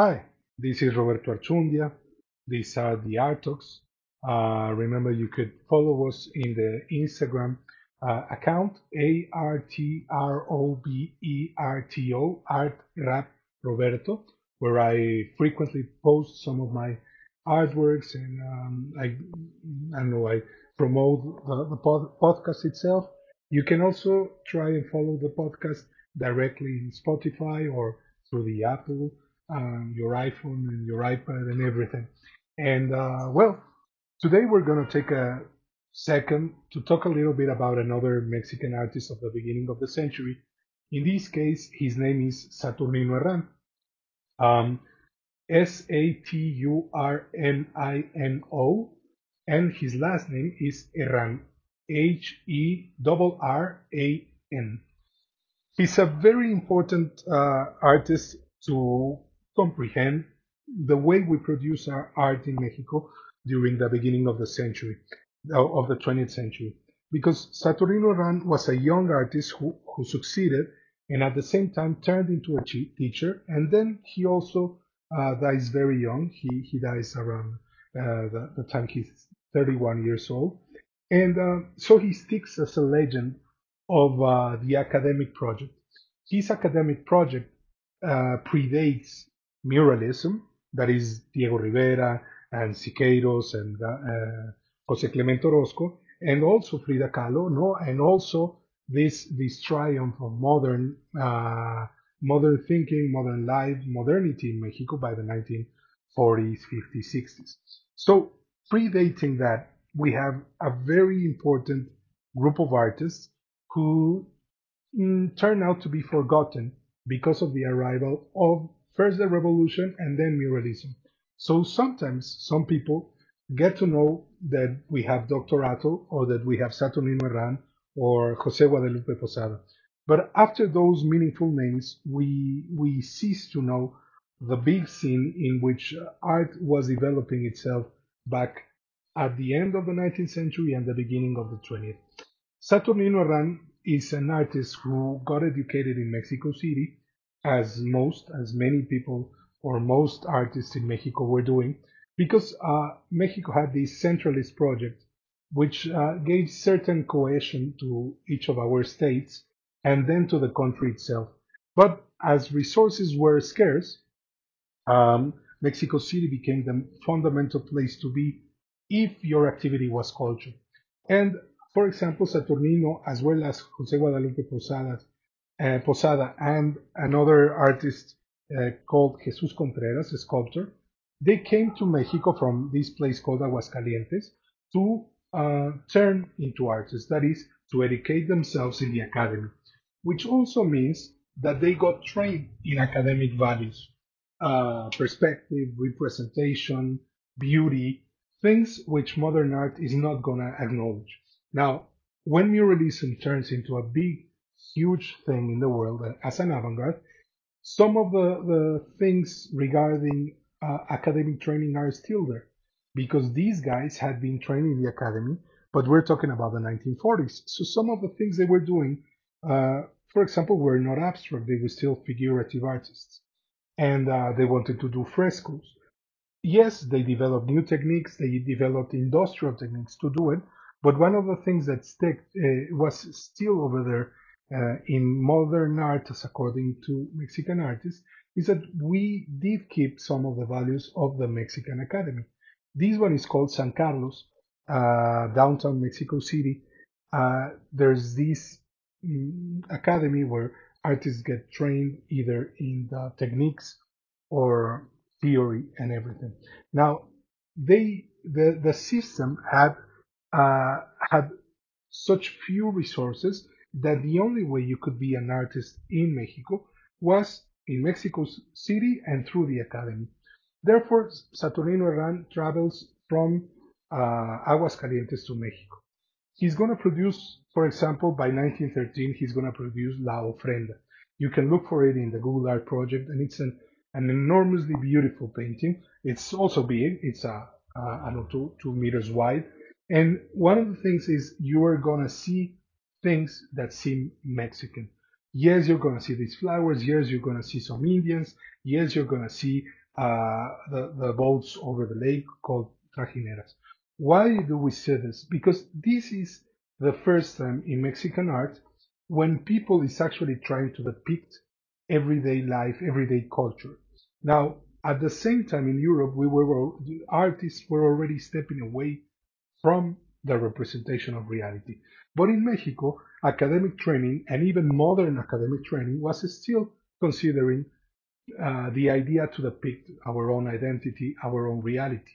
Hi, this is Roberto Archundia. These are the Art Talks. Uh, remember, you could follow us in the Instagram uh, account A R T R O B E R T O Art Rap Roberto, where I frequently post some of my artworks and um, I, I don't know, I promote the, the pod, podcast itself. You can also try and follow the podcast directly in Spotify or through the Apple um, your iPhone and your iPad and everything. And uh, well, today we're going to take a second to talk a little bit about another Mexican artist of the beginning of the century. In this case, his name is Saturnino Herran. Um, S A T U R N I N O, and his last name is Herran, H E R R A N. He's a very important uh, artist to comprehend the way we produce our art in Mexico during the beginning of the century, of the 20th century. Because Saturnino Herran was a young artist who, who succeeded and at the same time turned into a teacher. And then he also uh, dies very young. He, he dies around uh, the, the, time he's 31 years old. And uh, so he sticks as a legend of uh, the academic project. His academic project uh, predates muralism, that is Diego Rivera and Siqueiros and uh, Jose Clemente Orozco, and also Frida Kahlo, no, and also this this triumph of modern uh, modern thinking, modern life, modernity in Mexico by the 1940s, 50s, 60s. So predating that, we have a very important group of artists who mm, turn out to be forgotten because of the arrival of first the revolution and then muralism. So sometimes some people get to know that we have Dr. Atl or that we have Saturnino Herran or Jose Guadalupe Posada. But after those meaningful names, we, we cease to know the big scene in which art was developing itself back at the end of the 19th century and the beginning of the 20th. Saturnino Herran is an artist who got educated in Mexico City as most, as many people or most artists in Mexico were doing, because uh, Mexico had this centralist project which uh, gave certain cohesion to each of our states and then to the country itself. But as resources were scarce, um, Mexico City became the fundamental place to be if your activity was culture. And for example, Saturnino, as well as Jose Guadalupe Posadas, uh, Posada and another artist uh, called Jesus Contreras, a sculptor, they came to Mexico from this place called Aguascalientes to uh, turn into artists, that is, to educate themselves in the academy, which also means that they got trained in academic values, uh, perspective, representation, beauty, things which modern art is not going to acknowledge. Now, when muralism turns into a big huge thing in the world as an avant-garde, some of the, the things regarding uh, academic training are still there because these guys had been trained in the academy, but we're talking about the 1940s. So some of the things they were doing, uh, for example, were not abstract. They were still figurative artists. And uh, they wanted to do frescoes. Yes, they developed new techniques. They developed industrial techniques to do it. But one of the things that stick, uh, was still over there uh, in modern artists, according to Mexican artists, is that we did keep some of the values of the Mexican Academy. This one is called San Carlos, uh, downtown Mexico City. Uh, there's this um, academy where artists get trained either in the techniques or theory and everything. Now, they the the system had uh, had such few resources that the only way you could be an artist in Mexico was in Mexico City and through the academy. Therefore, Saturnino Herran travels from uh, Aguascalientes to Mexico. He's going to produce, for example, by 1913, he's going to produce La Ofrenda. You can look for it in the Google Art Project, and it's an, an enormously beautiful painting. It's also big. It's a, uh, I don't know, two, two meters wide. And one of the things is you are going to see things that seem Mexican. Yes, you're going to see these flowers. Yes, you're going to see some Indians. Yes, you're going to see uh, the, the boats over the lake called trajineras. Why do we say this? Because this is the first time in Mexican art when people is actually trying to depict everyday life, everyday culture. Now, at the same time in Europe, we were artists were already stepping away from the representation of reality. But in Mexico, academic training and even modern academic training was still considering uh, the idea to depict our own identity, our own reality.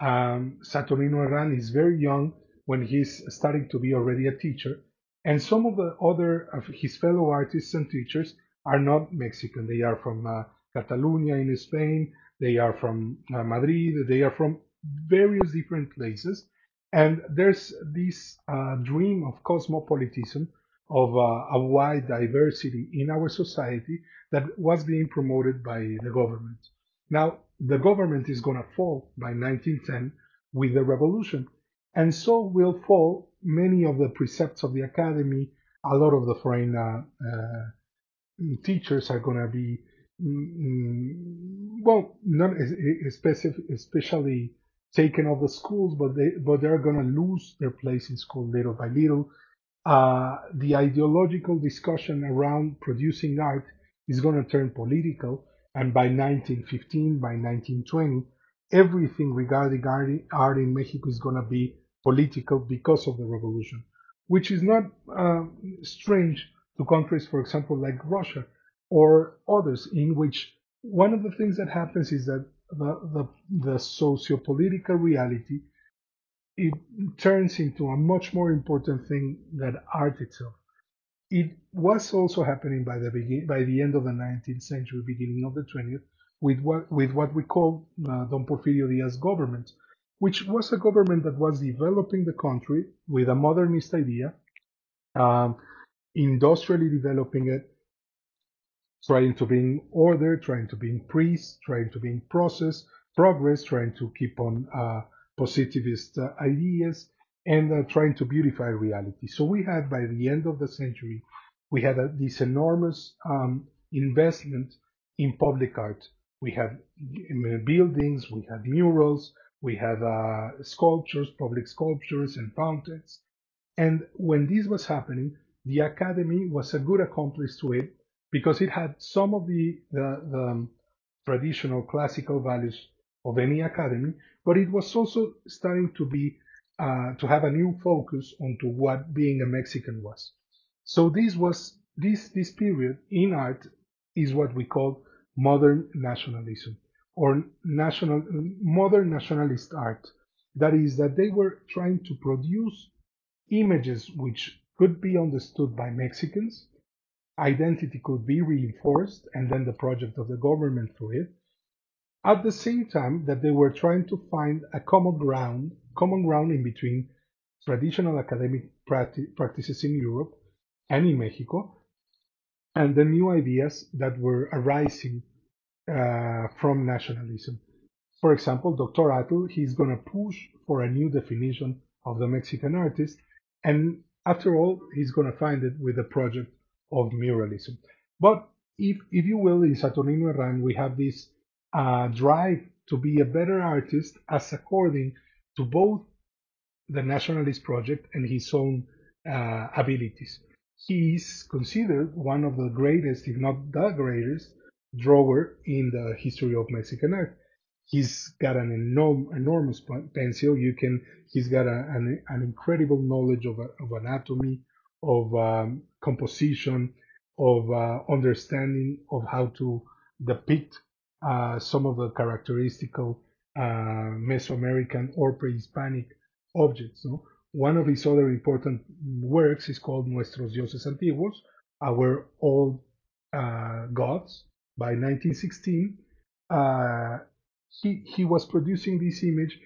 Um, Saturnino Herrán is very young when he's starting to be already a teacher, and some of the other of his fellow artists and teachers are not Mexican. They are from uh, Catalonia in Spain, they are from uh, Madrid, they are from various different places, and there's this uh, dream of cosmopolitanism, of uh, a wide diversity in our society that was being promoted by the government. Now, the government is going to fall by 1910 with the revolution, and so will fall many of the precepts of the academy. A lot of the foreign uh, uh, teachers are going to be, mm, well, not especially taken off the schools, but they but they're going to lose their place in school little by little. Uh, the ideological discussion around producing art is going to turn political, and by 1915, by 1920, everything regarding art, art in Mexico is going to be political because of the revolution, which is not uh, strange to countries, for example, like Russia or others, in which one of the things that happens is that the, the, the socio-political reality, it turns into a much more important thing than art itself. It was also happening by the begin, by the end of the 19th century, beginning of the 20th, with what with what we call uh, Don Porfirio Diaz government, which was a government that was developing the country with a modernist idea, um, industrially developing it, trying to bring order, trying to bring peace, trying to bring process, progress, trying to keep on uh, positivist uh, ideas, and uh, trying to beautify reality. So we had, by the end of the century, we had a, this enormous um, investment in public art. We had buildings, we had murals, we had uh, sculptures, public sculptures, and fountains. And when this was happening, the academy was a good accomplice to it because it had some of the, the, the um, traditional classical values of any academy, but it was also starting to be uh, to have a new focus onto what being a Mexican was. So this was this this period in art is what we call modern nationalism or national modern nationalist art. That is that they were trying to produce images which could be understood by Mexicans identity could be reinforced and then the project of the government for it. At the same time that they were trying to find a common ground, common ground in between traditional academic practices in Europe and in Mexico, and the new ideas that were arising uh, from nationalism. For example, Dr. Atl, he's going to push for a new definition of the Mexican artist, and after all, he's going to find it with the project of muralism. But if, if you will, in Saturnino Herrán, we have this uh, drive to be a better artist as according to both the nationalist project and his own uh, abilities. He is considered one of the greatest, if not the greatest, drawer in the history of Mexican art. He's got an enorm, enormous pencil. You can. He's got a, an, an incredible knowledge of, of anatomy, of um, composition, of uh, understanding of how to depict uh, some of the characteristical uh, Mesoamerican or pre-Hispanic objects. No? One of his other important works is called Nuestros Dioses Antiguos, our old uh, gods. By 1916, uh, he, he was producing this image,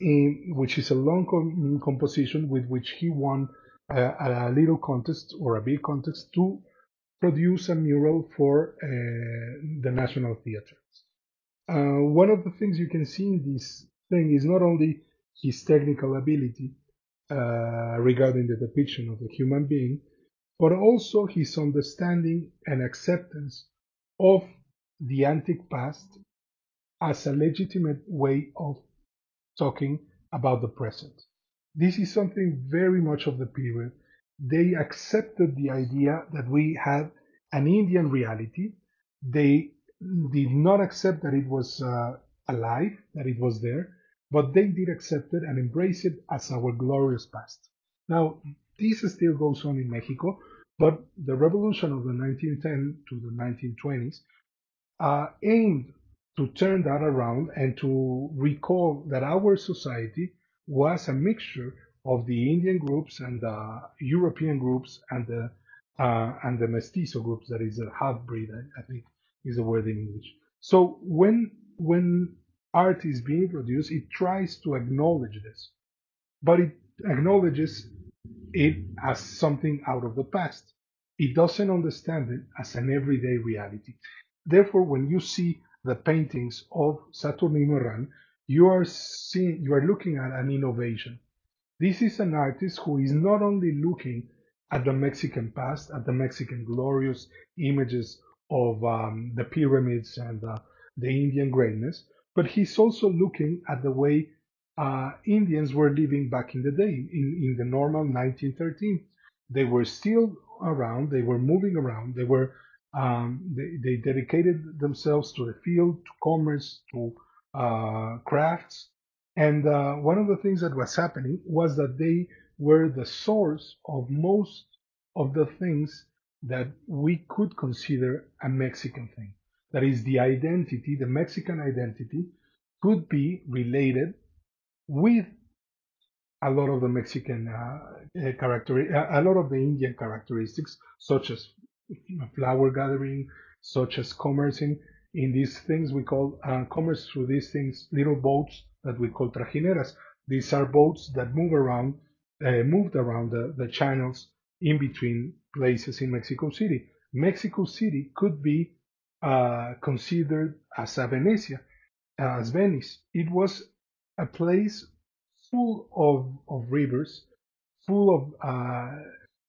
in, which is a long com- composition with which he won a, a little contest or a big contest to produce a mural for uh, the National Theatre. Uh, one of the things you can see in this thing is not only his technical ability uh, regarding the depiction of the human being, but also his understanding and acceptance of the antique past as a legitimate way of talking about the present. This is something very much of the period. They accepted the idea that we had an Indian reality. They did not accept that it was uh, alive, that it was there, but they did accept it and embrace it as our glorious past. Now, this still goes on in Mexico, but the revolution of the 1910 to the 1920s uh, aimed to turn that around and to recall that our society was a mixture of the Indian groups and the European groups and the uh, and the mestizo groups, that is a half breed, I, I think is the word in English. So when when art is being produced, it tries to acknowledge this, but it acknowledges it as something out of the past. It doesn't understand it as an everyday reality. Therefore, when you see the paintings of Saturnino Herrán, you are seeing, you are looking at an innovation. This is an artist who is not only looking at the Mexican past, at the Mexican glorious images of um, the pyramids and uh, the Indian greatness, but he's also looking at the way uh, Indians were living back in the day, in, in the normal 1913. They were still around, they were moving around, they were um, they, they, dedicated themselves to the field, to commerce, to uh, crafts. And uh, one of the things that was happening was that they were the source of most of the things that we could consider a Mexican thing. That is, the identity, the Mexican identity, could be related with a lot of the Mexican uh, character, a lot of the Indian characteristics, such as flower gathering, such as commercing. In these things, we call uh, commerce through these things, little boats that we call trajineras. These are boats that move around, uh, moved around the, the channels in between places in Mexico City. Mexico City could be uh, considered as a Venecia, as Venice. It was a place full of, of rivers, full of uh,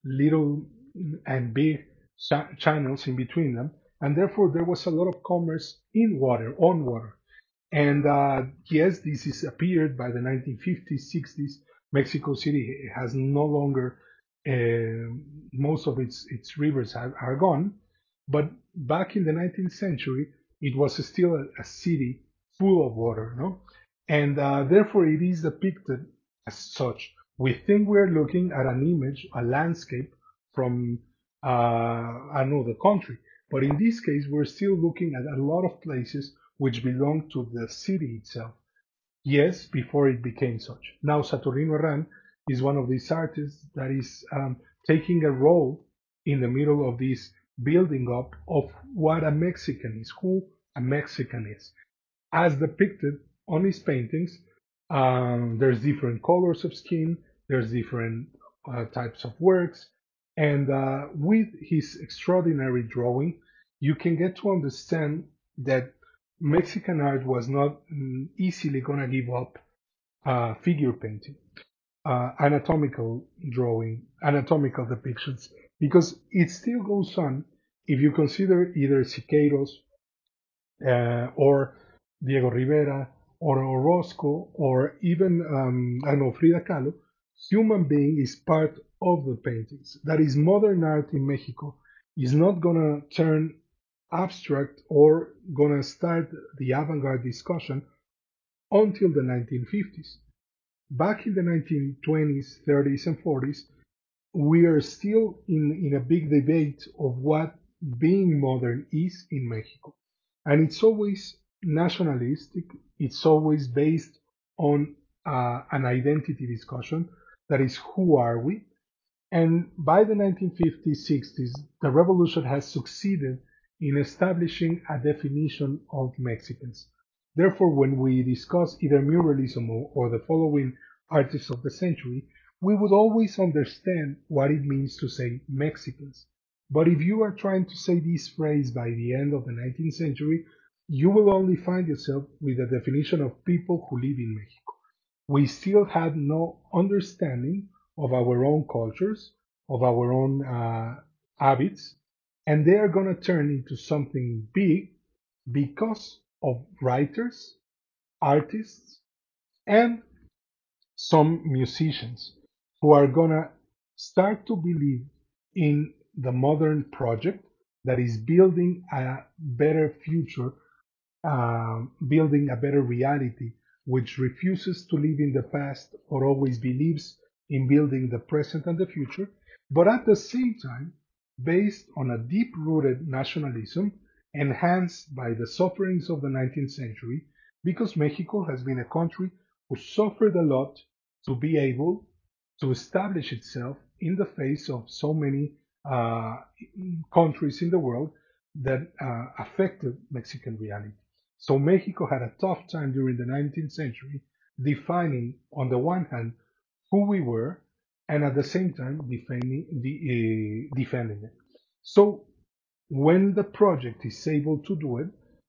little and big channels in between them, and therefore there was a lot of commerce in water, on water. And uh, yes, this is appeared by the 1950s, 60s. Mexico City has no longer uh, most of its its rivers are, are, gone, but back in the 19th century, it was still a, a city full of water, no? And uh, therefore, it is depicted as such. We think we're looking at an image, a landscape from uh, another country. But in this case, we're still looking at a lot of places which belong to the city itself. Yes, before it became such. Now, Saturnino Herrán is one of these artists that is um, taking a role in the middle of this building up of what a Mexican is, who a Mexican is. As depicted on his paintings, um, there's different colors of skin, there's different uh, types of works, and uh, with his extraordinary drawing, you can get to understand that Mexican art was not mm, easily going to give up uh, figure painting, uh, anatomical drawing, anatomical depictions, because it still goes on if you consider either Siqueiros uh, or Diego Rivera or Orozco or even um, I know Frida Kahlo, human being is part of the paintings. That is, modern art in Mexico is not gonna turn abstract or gonna start the avant-garde discussion until the 1950s. Back in the 1920s, 30s, and 40s, we are still in, in a big debate of what being modern is in Mexico. And it's always nationalistic, it's always based on uh, an identity discussion that is, who are we? And by the 1950s, 60s, the revolution has succeeded in establishing a definition of Mexicans. Therefore, when we discuss either muralism or the following artists of the century, we would always understand what it means to say Mexicans. But if you are trying to say this phrase by the end of the 19th century, you will only find yourself with a definition of people who live in Mexico. We still had no understanding of our own cultures, of our own uh, habits, and they are going to turn into something big because of writers, artists, and some musicians who are gonna start to believe in the modern project that is building a better future, uh, building a better reality, which refuses to live in the past or always believes in building the present and the future, but at the same time, based on a deep rooted nationalism enhanced by the sufferings of the 19th century, because Mexico has been a country who suffered a lot to be able to establish itself in the face of so many uh, countries in the world that uh, affected Mexican reality. So Mexico had a tough time during the 19th century defining, on the one hand, who we were, and at the same time defending, uh, defending it. So when the project is able to do it,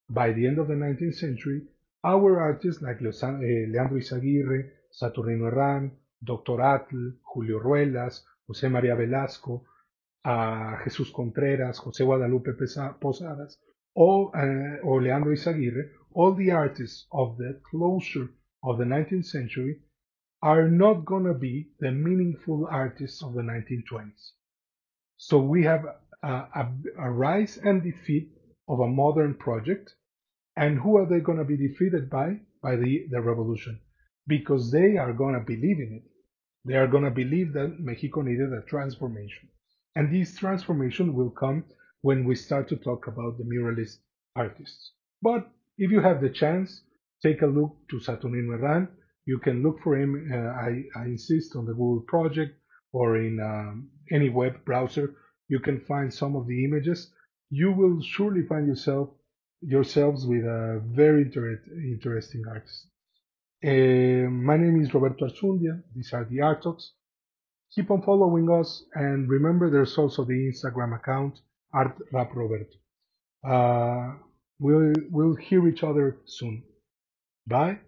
by the end of the 19th century, our artists like Leandro Izaguirre, Saturnino Herrán, Dr. Atl, Julio Ruelas, José María Velasco, a Jesús Contreras, José Guadalupe Posadas, or, uh, or Leandro Izaguirre, all the artists of the closure of the 19th century are not going to be the meaningful artists of the 1920s. So we have a, a, a, rise and defeat of a modern project. And who are they going to be defeated by? By the, the revolution. Because they are going to believe in it. They are going to believe that Mexico needed a transformation. And this transformation will come when we start to talk about the muralist artists. But if you have the chance, take a look to Saturnino Herrán. You can look for him, uh, I, I, insist, on the Google project or in um, any web browser. You can find some of the images. You will surely find yourself yourselves with a very inter interesting artist. Uh, my name is Roberto Archundia. These are the Art Talks keep on following us and remember there's also the Instagram account Art Rap Roberto. Uh, we'll we'll hear each other soon. Bye.